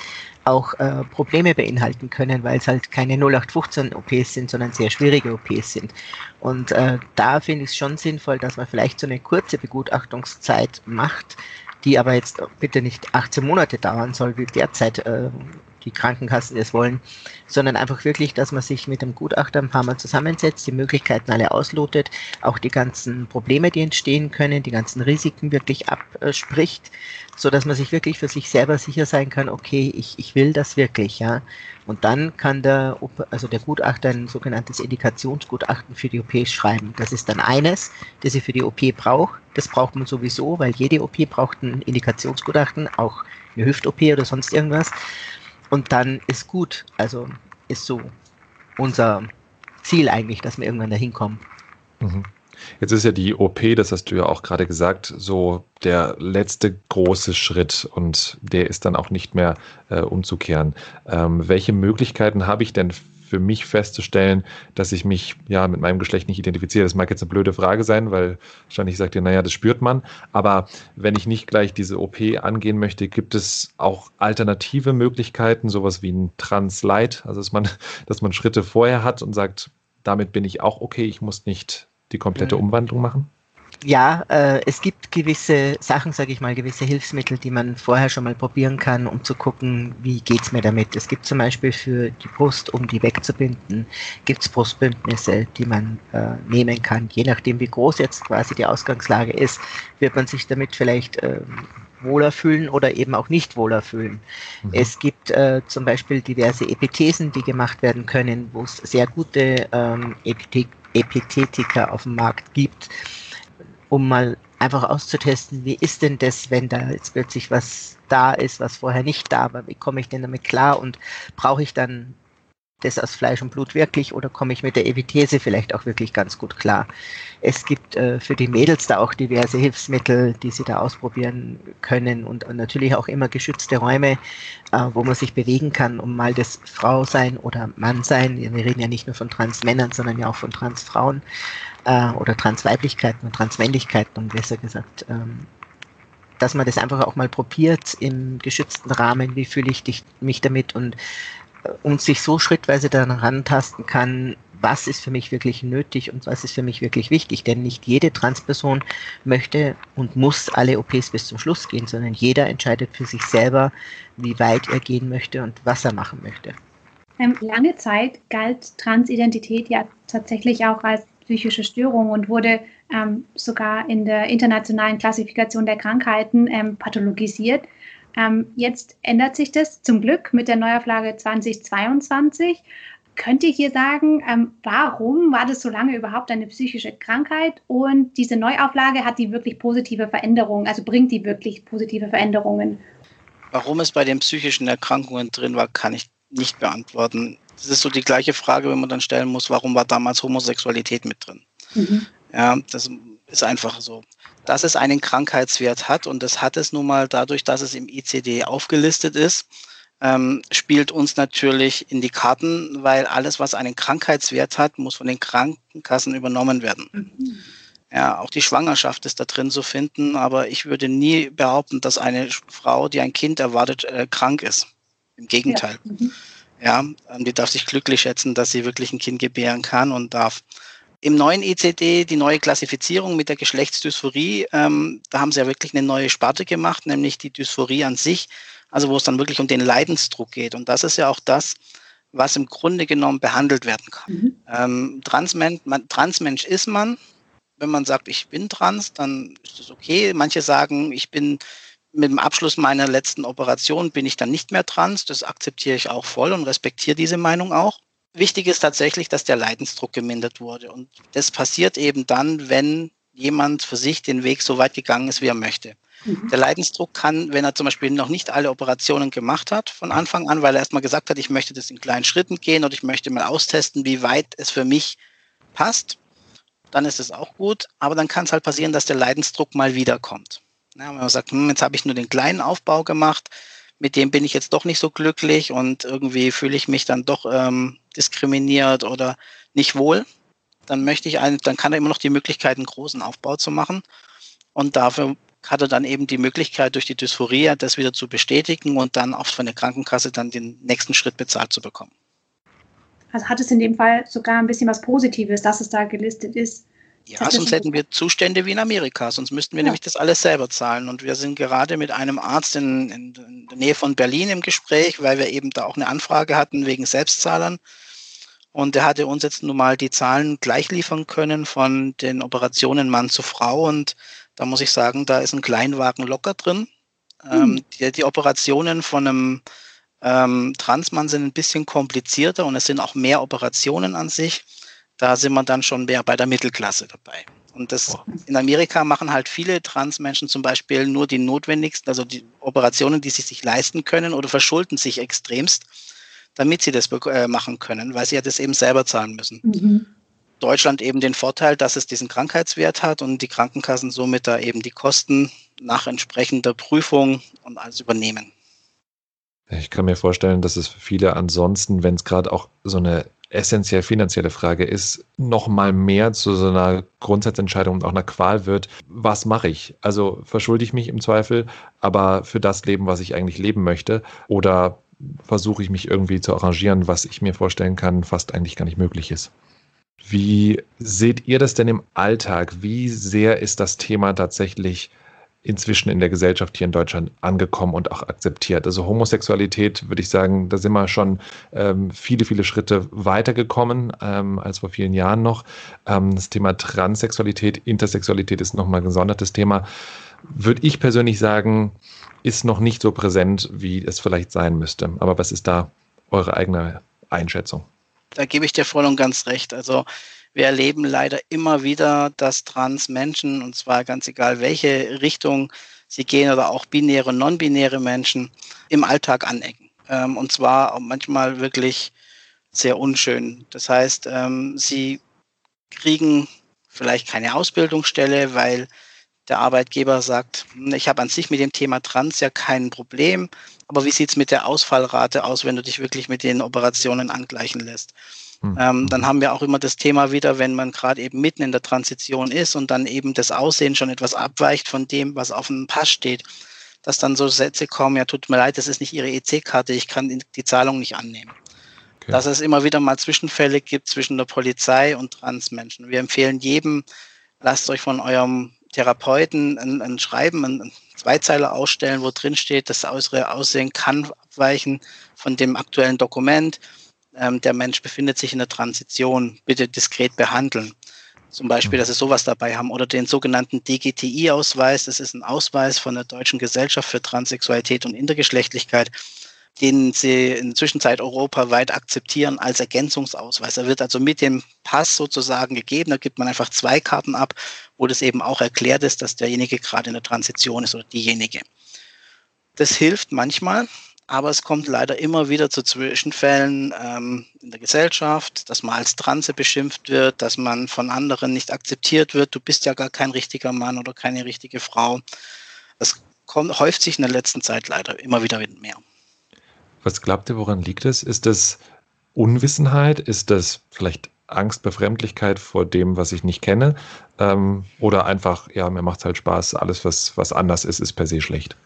auch äh, Probleme beinhalten können, weil es halt keine 0815 OPs sind, sondern sehr schwierige OPs sind. Und äh, da finde ich es schon sinnvoll, dass man vielleicht so eine kurze Begutachtungszeit macht, die aber jetzt bitte nicht 18 Monate dauern soll, wie derzeit äh, die Krankenkassen es wollen, sondern einfach wirklich, dass man sich mit dem Gutachter ein paar Mal zusammensetzt, die Möglichkeiten alle auslotet, auch die ganzen Probleme, die entstehen können, die ganzen Risiken wirklich abspricht, so dass man sich wirklich für sich selber sicher sein kann, okay, ich, ich will das wirklich, ja. Und dann kann der, also der Gutachter ein sogenanntes Indikationsgutachten für die OP schreiben. Das ist dann eines, das sie für die OP braucht. Das braucht man sowieso, weil jede OP braucht ein Indikationsgutachten, auch eine Hüft-OP oder sonst irgendwas und dann ist gut. Also ist so unser Ziel eigentlich, dass wir irgendwann dahin kommen. Mhm. Jetzt ist ja die OP, das hast du ja auch gerade gesagt, so der letzte große Schritt und der ist dann auch nicht mehr äh, umzukehren. Ähm, welche Möglichkeiten habe ich denn für mich festzustellen, dass ich mich ja mit meinem Geschlecht nicht identifiziere. Das mag jetzt eine blöde Frage sein, weil wahrscheinlich sagt ihr, naja, das spürt man. Aber wenn ich nicht gleich diese OP angehen möchte, gibt es auch alternative Möglichkeiten, sowas wie ein Translite, also dass man, dass man Schritte vorher hat und sagt, damit bin ich auch okay, ich muss nicht die komplette mhm. Umwandlung machen? Ja, äh, es gibt gewisse Sachen, sage ich mal, gewisse Hilfsmittel, die man vorher schon mal probieren kann, um zu gucken, wie geht's mir damit. Es gibt zum Beispiel für die Brust, um die wegzubinden, gibt's Brustbündnisse, die man äh, nehmen kann. Je nachdem, wie groß jetzt quasi die Ausgangslage ist, wird man sich damit vielleicht äh, wohler fühlen oder eben auch nicht wohler fühlen. Mhm. Es gibt äh, zum Beispiel diverse Epithesen, die gemacht werden können, wo es sehr gute ähm, Epithetika auf dem Markt gibt um mal einfach auszutesten, wie ist denn das, wenn da jetzt plötzlich was da ist, was vorher nicht da war, wie komme ich denn damit klar? Und brauche ich dann das aus Fleisch und Blut wirklich oder komme ich mit der Epithese vielleicht auch wirklich ganz gut klar? Es gibt äh, für die Mädels da auch diverse Hilfsmittel, die sie da ausprobieren können und, und natürlich auch immer geschützte Räume, äh, wo man sich bewegen kann, um mal das Frau sein oder Mann sein. Wir reden ja nicht nur von Transmännern, sondern ja auch von Transfrauen äh, oder Transweiblichkeiten und Transmännlichkeiten und besser gesagt ähm, dass man das einfach auch mal probiert im geschützten Rahmen, wie fühle ich dich, mich damit und und sich so schrittweise daran rantasten kann, was ist für mich wirklich nötig und was ist für mich wirklich wichtig. Denn nicht jede Transperson möchte und muss alle OPs bis zum Schluss gehen, sondern jeder entscheidet für sich selber, wie weit er gehen möchte und was er machen möchte. Ähm, lange Zeit galt Transidentität ja tatsächlich auch als psychische Störung und wurde ähm, sogar in der internationalen Klassifikation der Krankheiten ähm, pathologisiert. Ähm, jetzt ändert sich das zum Glück mit der Neuauflage 2022. Könnt ihr hier sagen, ähm, warum war das so lange überhaupt eine psychische Krankheit und diese Neuauflage hat die wirklich positive Veränderungen, also bringt die wirklich positive Veränderungen? Warum es bei den psychischen Erkrankungen drin war, kann ich nicht beantworten. Das ist so die gleiche Frage, wenn man dann stellen muss, warum war damals Homosexualität mit drin? Mhm. Ja, das ist einfach so dass es einen Krankheitswert hat und das hat es nun mal dadurch, dass es im ICD aufgelistet ist, ähm, spielt uns natürlich in die Karten, weil alles, was einen Krankheitswert hat, muss von den Krankenkassen übernommen werden. Mhm. Ja, auch die Schwangerschaft ist da drin zu finden, aber ich würde nie behaupten, dass eine Frau, die ein Kind erwartet, äh, krank ist. Im Gegenteil. Ja. Mhm. ja, ähm, die darf sich glücklich schätzen, dass sie wirklich ein Kind gebären kann und darf. Im neuen ECD, die neue Klassifizierung mit der Geschlechtsdysphorie, ähm, da haben sie ja wirklich eine neue Sparte gemacht, nämlich die Dysphorie an sich, also wo es dann wirklich um den Leidensdruck geht. Und das ist ja auch das, was im Grunde genommen behandelt werden kann. Mhm. Ähm, Transmen man, Transmensch ist man. Wenn man sagt, ich bin trans, dann ist das okay. Manche sagen, ich bin mit dem Abschluss meiner letzten Operation bin ich dann nicht mehr trans. Das akzeptiere ich auch voll und respektiere diese Meinung auch. Wichtig ist tatsächlich, dass der Leidensdruck gemindert wurde. Und das passiert eben dann, wenn jemand für sich den Weg so weit gegangen ist, wie er möchte. Mhm. Der Leidensdruck kann, wenn er zum Beispiel noch nicht alle Operationen gemacht hat von Anfang an, weil er erstmal gesagt hat, ich möchte das in kleinen Schritten gehen oder ich möchte mal austesten, wie weit es für mich passt, dann ist es auch gut. Aber dann kann es halt passieren, dass der Leidensdruck mal wiederkommt. Ja, wenn man sagt, hm, jetzt habe ich nur den kleinen Aufbau gemacht, mit dem bin ich jetzt doch nicht so glücklich und irgendwie fühle ich mich dann doch ähm, diskriminiert oder nicht wohl, dann möchte ich einen, dann kann er immer noch die Möglichkeit, einen großen Aufbau zu machen. Und dafür hat er dann eben die Möglichkeit, durch die Dysphorie das wieder zu bestätigen und dann auch von der Krankenkasse dann den nächsten Schritt bezahlt zu bekommen. Also hat es in dem Fall sogar ein bisschen was Positives, dass es da gelistet ist. Ja, sonst hätten wir Zustände wie in Amerika, sonst müssten wir ja. nämlich das alles selber zahlen. Und wir sind gerade mit einem Arzt in, in, in, der Nähe von Berlin im Gespräch, weil wir eben da auch eine Anfrage hatten wegen Selbstzahlern. Und der hatte uns jetzt nun mal die Zahlen gleich liefern können von den Operationen Mann zu Frau. Und da muss ich sagen, da ist ein Kleinwagen locker drin. Mhm. Ähm, die, die, Operationen von einem ähm, Transmann sind ein bisschen komplizierter und es sind auch mehr Operationen an sich da sind wir dann schon mehr bei der Mittelklasse dabei. Und das in Amerika machen halt viele Transmenschen zum Beispiel nur die notwendigsten, also die Operationen, die sie sich leisten können oder verschulden sich extremst, damit sie das äh, machen können, weil sie ja das eben selber zahlen müssen. Mhm. Deutschland eben den Vorteil, dass es diesen Krankheitswert hat und die Krankenkassen somit da eben die Kosten nach entsprechender Prüfung und alles übernehmen. Ich kann mir vorstellen, dass es für viele ansonsten, wenn es gerade auch so eine essentiell finanzielle Frage ist, noch mal mehr zu so einer Grundsatzentscheidung und auch einer Qual wird, was mache ich? Also verschulde ich mich im Zweifel, aber für das Leben, was ich eigentlich leben möchte, oder versuche ich mich irgendwie zu arrangieren, was ich mir vorstellen kann, fast eigentlich gar nicht möglich ist. Wie seht ihr das denn im Alltag? Wie sehr ist das Thema tatsächlich inzwischen in der Gesellschaft hier in Deutschland angekommen und auch akzeptiert. Also Homosexualität, würde ich sagen, da sind wir schon ähm, viele, viele Schritte weitergekommen ähm, als vor vielen Jahren noch. Ähm, das Thema Transsexualität, Intersexualität ist nochmal ein gesondertes Thema. Würde ich persönlich sagen, ist noch nicht so präsent, wie es vielleicht sein müsste. Aber was ist da eure eigene Einschätzung? Da gebe ich dir voll und ganz recht. Also wir erleben leider immer wieder, dass Trans-Menschen, und zwar ganz egal welche Richtung sie gehen oder auch binäre non-binäre Menschen, im Alltag anecken. Ähm, und zwar manchmal wirklich sehr unschön. Das heißt, ähm, sie kriegen vielleicht keine Ausbildungsstelle, weil der Arbeitgeber sagt, hm, ich habe an sich mit dem Thema Trans ja kein Problem, aber wie sieht es mit der Ausfallrate aus, wenn du dich wirklich mit den Operationen angleichen lässt? Hm. Ähm, dann haben wir auch immer das Thema wieder, wenn man gerade eben mitten in der Transition ist und dann eben das Aussehen schon etwas abweicht von dem, was auf dem Pass steht, dass dann so Sätze kommen, ja, tut mir leid, das ist nicht Ihre EC-Karte, ich kann die Zahlung nicht annehmen. Okay. Dass es immer wieder mal Zwischenfälle gibt zwischen der Polizei und Transmenschen. Wir empfehlen jedem, lasst euch von eurem Therapeuten ein, ein Schreiben, ein Zweizeiler ausstellen, wo drin steht, das äußere Aussehen kann abweichen von dem aktuellen Dokument. Ähm, der Mensch befindet sich in der Transition, bitte diskret behandeln. Zum Beispiel, dass sie sowas dabei haben oder den sogenannten DGTI-Ausweis. Das ist ein Ausweis von der Deutschen Gesellschaft für Transsexualität und Intergeschlechtlichkeit den sie in der Zwischenzeit europaweit akzeptieren als Ergänzungsausweis. Er wird also mit dem Pass sozusagen gegeben. Da gibt man einfach zwei Karten ab, wo das eben auch erklärt ist, dass derjenige gerade in der Transition ist oder diejenige. Das hilft manchmal, aber es kommt leider immer wieder zu Zwischenfällen ähm, in der Gesellschaft, dass man als Transe beschimpft wird, dass man von anderen nicht akzeptiert wird. Du bist ja gar kein richtiger Mann oder keine richtige Frau. Das kommt, häuft sich in der letzten Zeit leider immer wieder mehr. Was glaubt ihr, woran liegt es? Ist das Unwissenheit? Ist das vielleicht Angst, Befremdlichkeit vor dem, was ich nicht kenne? Ähm, oder einfach, ja, mir macht es halt Spaß, alles, was, was anders ist, ist per se schlecht?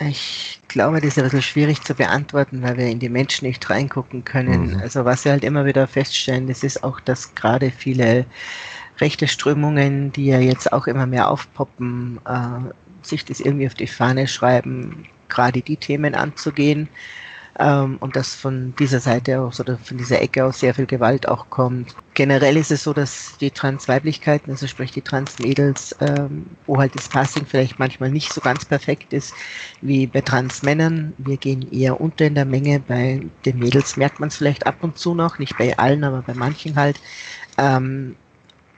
Ich glaube, das ist ein bisschen schwierig zu beantworten, weil wir in die Menschen nicht reingucken können. Mhm. Also was wir halt immer wieder feststellen, das ist auch, dass gerade viele rechte Strömungen, die ja jetzt auch immer mehr aufpoppen, äh, sich das irgendwie auf die Fahne schreiben, gerade die Themen anzugehen ähm, und dass von dieser Seite aus oder von dieser Ecke aus sehr viel Gewalt auch kommt. Generell ist es so, dass die Transweiblichkeiten, also sprich die Transmädels, ähm, wo halt das Passing vielleicht manchmal nicht so ganz perfekt ist wie bei Transmännern. Wir gehen eher unter in der Menge. Bei den Mädels merkt man es vielleicht ab und zu noch, nicht bei allen, aber bei manchen halt. Ähm,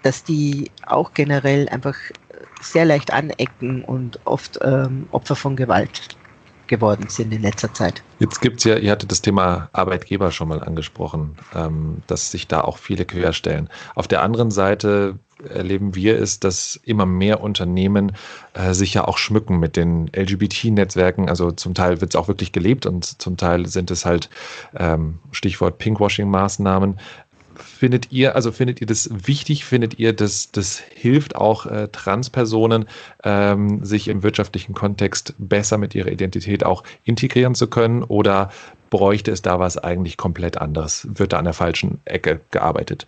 dass die auch generell einfach sehr leicht anecken und oft ähm, Opfer von Gewalt geworden sind in letzter Zeit. Jetzt gibt es ja, ihr hattet das Thema Arbeitgeber schon mal angesprochen, ähm, dass sich da auch viele querstellen. Auf der anderen Seite erleben wir es, dass immer mehr Unternehmen äh, sich ja auch schmücken mit den LGBT-Netzwerken. Also zum Teil wird es auch wirklich gelebt und zum Teil sind es halt ähm, Stichwort Pinkwashing-Maßnahmen findet ihr, also findet ihr das wichtig? Findet ihr, dass das hilft auch äh, Transpersonen, ähm, sich im wirtschaftlichen Kontext besser mit ihrer Identität auch integrieren zu können? Oder bräuchte es da was eigentlich komplett anderes? Wird da an der falschen Ecke gearbeitet?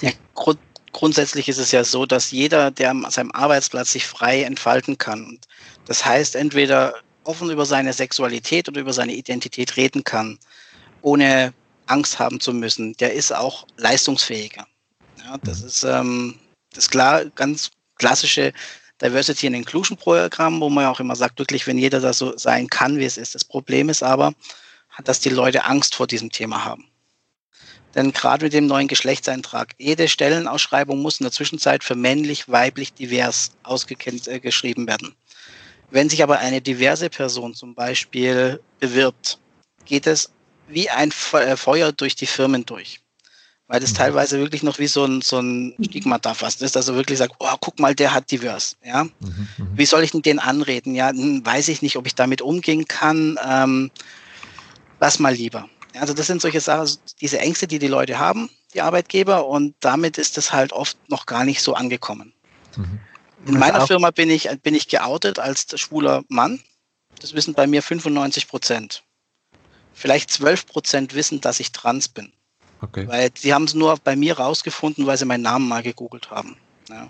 Ja, grund grundsätzlich ist es ja so, dass jeder, der an seinem Arbeitsplatz sich frei entfalten kann. Das heißt, entweder offen über seine Sexualität oder über seine Identität reden kann, ohne Angst haben zu müssen, der ist auch leistungsfähiger. Ja, das mhm. ist ähm, das klar, ganz klassische Diversity and Inclusion Programm, wo man ja auch immer sagt, wirklich, wenn jeder da so sein kann, wie es ist. Das Problem ist aber, dass die Leute Angst vor diesem Thema haben. Denn gerade mit dem neuen Geschlechtseintrag, jede Stellenausschreibung muss in der Zwischenzeit für männlich, weiblich, divers ausgeschrieben äh, werden. Wenn sich aber eine diverse Person zum Beispiel bewirbt, geht es wie ein äh, Feuer durch die Firmen durch. Weil das mhm. teilweise wirklich noch wie so ein, so ein Stigmata fast ist. Also wirklich sagt, oh, guck mal, der hat divers. Ja? Mhm, mhm, wie soll ich denn den anreden? Ja, weiß ich nicht, ob ich damit umgehen kann. Ähm, lass mal lieber. Also das sind solche Sachen, also diese Ängste, die die Leute haben, die Arbeitgeber, und damit ist es halt oft noch gar nicht so angekommen. Mhm. In meiner Firma bin ich, bin ich geoutet als schwuler Mann. Das wissen bei mir 95 Prozent vielleicht 12 Prozent wissen, dass ich trans bin. Okay. Weil sie haben es nur bei mir rausgefunden, weil sie meinen Namen mal gegoogelt haben. Ja.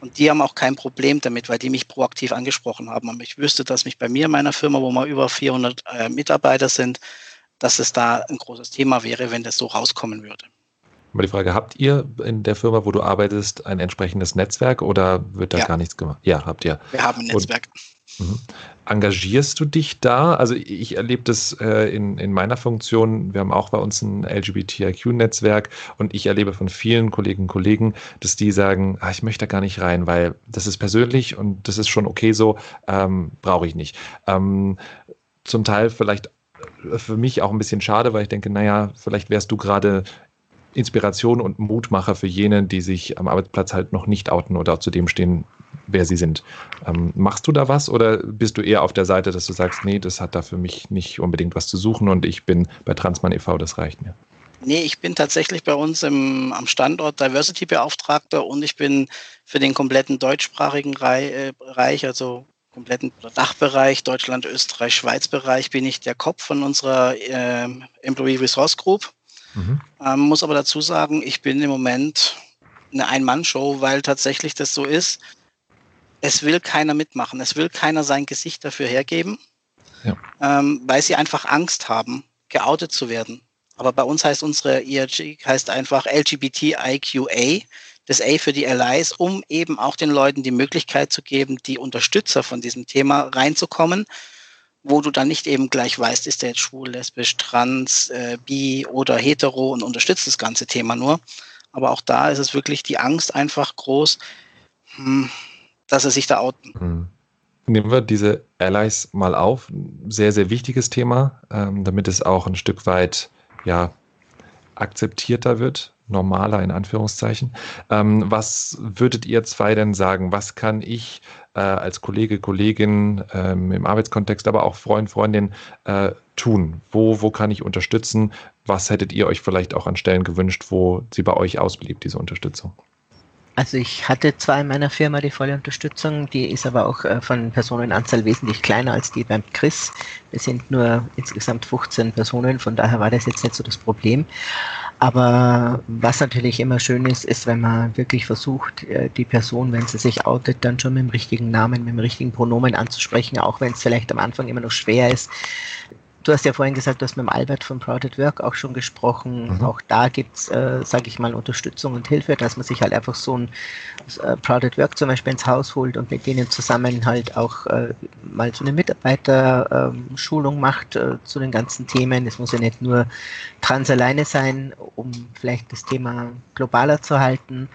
Und die haben auch kein Problem damit, weil die mich proaktiv angesprochen haben. Und ich wüsste, dass mich bei mir in meiner Firma, wo wir über 400 äh, Mitarbeiter sind, dass es da ein großes Thema wäre, wenn das so rauskommen würde. Aber die Frage, habt ihr in der Firma, wo du arbeitest, ein entsprechendes Netzwerk oder wird da ja. gar nichts gemacht? Ja, habt ihr. Wir haben ein Netzwerk. Und. Engagierst du dich da? Also ich erlebe das äh, in, in meiner Funktion. Wir haben auch bei uns ein LGBTIQ-Netzwerk und ich erlebe von vielen Kolleginnen und Kollegen, dass die sagen, ah, ich möchte da gar nicht rein, weil das ist persönlich und das ist schon okay so, ähm, brauche ich nicht. Ähm, zum Teil vielleicht für mich auch ein bisschen schade, weil ich denke, naja, vielleicht wärst du gerade Inspiration und Mutmacher für jene, die sich am Arbeitsplatz halt noch nicht outen oder zu dem stehen, wer sie sind. Ähm, machst du da was oder bist du eher auf der Seite, dass du sagst, nee, das hat da für mich nicht unbedingt was zu suchen und ich bin bei Transmann e.V., das reicht mir? Nee, ich bin tatsächlich bei uns im, am Standort Diversity-Beauftragter und ich bin für den kompletten deutschsprachigen äh, Bereich, also kompletten Dachbereich, Deutschland, Österreich, Schweiz Bereich, bin ich der Kopf von unserer äh, Employee Resource Group. Mhm. Ähm, muss aber dazu sagen, ich bin im Moment eine Ein-Mann-Show, weil tatsächlich das so ist. Es will keiner mitmachen. Es will keiner sein Gesicht dafür hergeben, ja. ähm, weil sie einfach Angst haben, geoutet zu werden. Aber bei uns heißt unsere ERG heißt einfach LGBTIQA, das A für die Allies, um eben auch den Leuten die Möglichkeit zu geben, die Unterstützer von diesem Thema reinzukommen wo du dann nicht eben gleich weißt, ist der jetzt schwul, lesbisch, trans, äh, bi oder hetero und unterstützt das ganze Thema nur. Aber auch da ist es wirklich die Angst einfach groß, hm, dass sie sich da outen. Mhm. Nehmen wir diese Allies mal auf. Sehr, sehr wichtiges Thema, ähm, damit es auch ein Stück weit ja, akzeptierter wird, normaler in Anführungszeichen. Ähm, was würdet ihr zwei denn sagen? Was kann ich äh, als Kollege, Kollegin ähm, im Arbeitskontext, aber auch Freund, Freundin äh, tun? Wo, wo kann ich unterstützen? Was hättet ihr euch vielleicht auch an Stellen gewünscht, wo sie bei euch ausblieb, diese Unterstützung? Also ich hatte zwar in meiner Firma die volle Unterstützung, die ist aber auch äh, von Personenanzahl wesentlich kleiner als die beim Chris. Wir sind nur insgesamt 15 Personen, von daher war das jetzt nicht so das Problem. Aber was natürlich immer schön ist, ist, wenn man wirklich versucht, äh, die Person, wenn sie sich outet, dann schon mit dem richtigen Namen, mit dem richtigen Pronomen anzusprechen, auch wenn es vielleicht am Anfang immer noch schwer ist. Du hast ja vorhin gesagt, du hast mit dem Albert von Proud at Work auch schon gesprochen. Mhm. Auch da gibt es, äh, sage ich mal, Unterstützung und Hilfe, dass man sich halt einfach so ein äh, Proud at Work zum Beispiel ins Haus holt und mit denen zusammen halt auch äh, mal so eine Mitarbeiterschulung ähm, macht äh, zu den ganzen Themen. Es muss ja nicht nur trans alleine sein, um vielleicht das Thema globaler zu halten.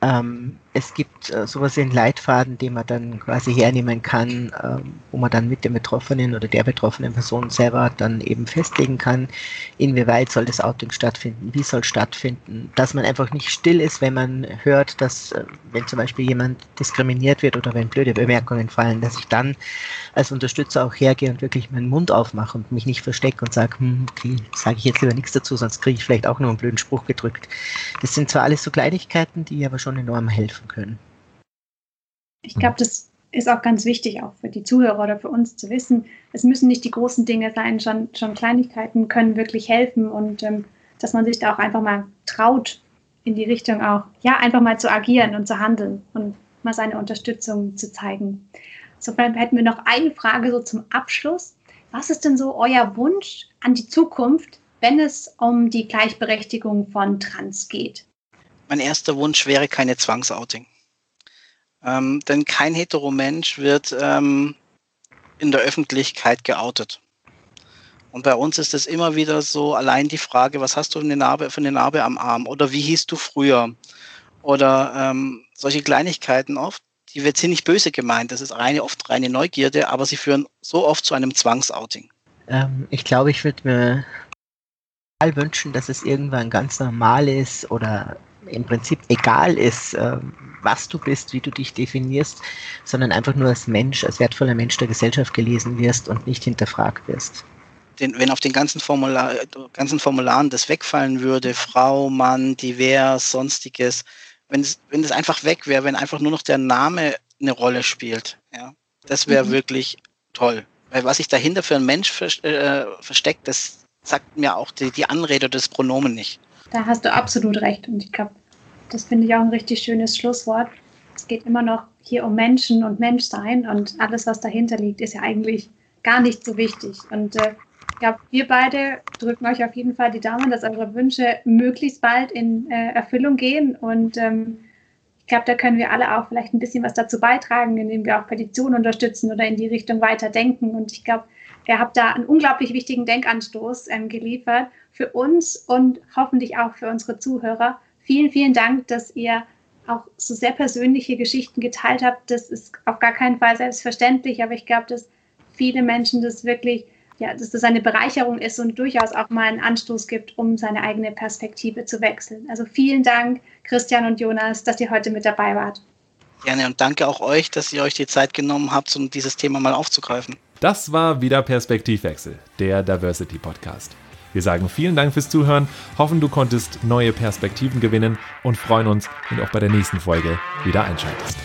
Ähm, es gibt äh, sowas wie einen Leitfaden, den man dann quasi hernehmen kann, ähm, wo man dann mit dem Betroffenen oder der betroffenen Person selber dann eben festlegen kann, inwieweit soll das Outing stattfinden, wie soll stattfinden, dass man einfach nicht still ist, wenn man hört, dass äh, wenn zum Beispiel jemand diskriminiert wird oder wenn blöde Bemerkungen fallen, dass ich dann als Unterstützer auch hergehe und wirklich meinen Mund aufmache und mich nicht verstecke und sage, hm, okay, sage ich jetzt lieber nichts dazu, sonst kriege ich vielleicht auch nur einen blöden Spruch gedrückt. Das sind zwar alles so Kleinigkeiten, die aber schon enorm helfen helfen können. Ich glaube, das ist auch ganz wichtig, auch für die Zuhörer oder für uns zu wissen, es müssen nicht die großen Dinge sein, schon, schon Kleinigkeiten können wirklich helfen und ähm, dass man sich da auch einfach mal traut, in die Richtung auch, ja, einfach mal zu agieren und zu handeln und mal seine Unterstützung zu zeigen. So, dann hätten wir noch eine Frage so zum Abschluss. Was ist denn so euer Wunsch an die Zukunft, wenn es um die Gleichberechtigung von Trans geht? Mein erster Wunsch wäre keine Zwangsouting. Ähm, denn kein Heteromensch wird ähm, in der Öffentlichkeit geoutet. Und bei uns ist es immer wieder so, allein die Frage, was hast du für eine Narbe, für eine Narbe am Arm? Oder wie hieß du früher? Oder ähm, solche Kleinigkeiten oft, die wird nicht böse gemeint, das ist reine, oft reine Neugierde, aber sie führen so oft zu einem Zwangsouting. Ähm, ich glaube, ich würde mir wünschen, dass es irgendwann ganz normal ist oder im Prinzip egal ist, äh, was du bist, wie du dich definierst, sondern einfach nur als Mensch, als wertvoller Mensch der Gesellschaft gelesen wirst und nicht hinterfragt wirst. Den, wenn auf den ganzen, Formular, ganzen Formularen das wegfallen würde, Frau, Mann, divers, sonstiges, wenn es, wenn es einfach weg wäre, wenn einfach nur noch der Name eine Rolle spielt, ja, das wäre mhm. wirklich toll. Weil was sich dahinter für ein Mensch äh, versteckt, das sagt mir auch die, die Anrede des Pronomen nicht. Da hast du absolut recht. Und ich glaube, das finde ich auch ein richtig schönes Schlusswort. Es geht immer noch hier um Menschen und Menschsein und alles, was dahinter liegt, ist ja eigentlich gar nicht so wichtig. Und äh, ich glaube, wir beide drücken euch auf jeden Fall die Daumen, dass eure Wünsche möglichst bald in äh, Erfüllung gehen. Und ähm, ich glaube, da können wir alle auch vielleicht ein bisschen was dazu beitragen, indem wir auch Petitionen unterstützen oder in die Richtung weiter denken. Und ich glaube, ihr habt da einen unglaublich wichtigen Denkanstoß ähm, geliefert für uns und hoffentlich auch für unsere Zuhörer. Vielen, vielen Dank, dass ihr auch so sehr persönliche Geschichten geteilt habt. Das ist auf gar keinen Fall selbstverständlich, aber ich glaube, dass viele Menschen das wirklich ja, dass das eine Bereicherung ist und durchaus auch mal einen Anstoß gibt, um seine eigene Perspektive zu wechseln. Also vielen Dank, Christian und Jonas, dass ihr heute mit dabei wart. Gerne und danke auch euch, dass ihr euch die Zeit genommen habt, um dieses Thema mal aufzugreifen. Das war wieder Perspektivwechsel, der Diversity Podcast. Wir sagen vielen Dank fürs Zuhören, hoffen du konntest neue Perspektiven gewinnen und freuen uns, wenn du auch bei der nächsten Folge wieder einschaltest.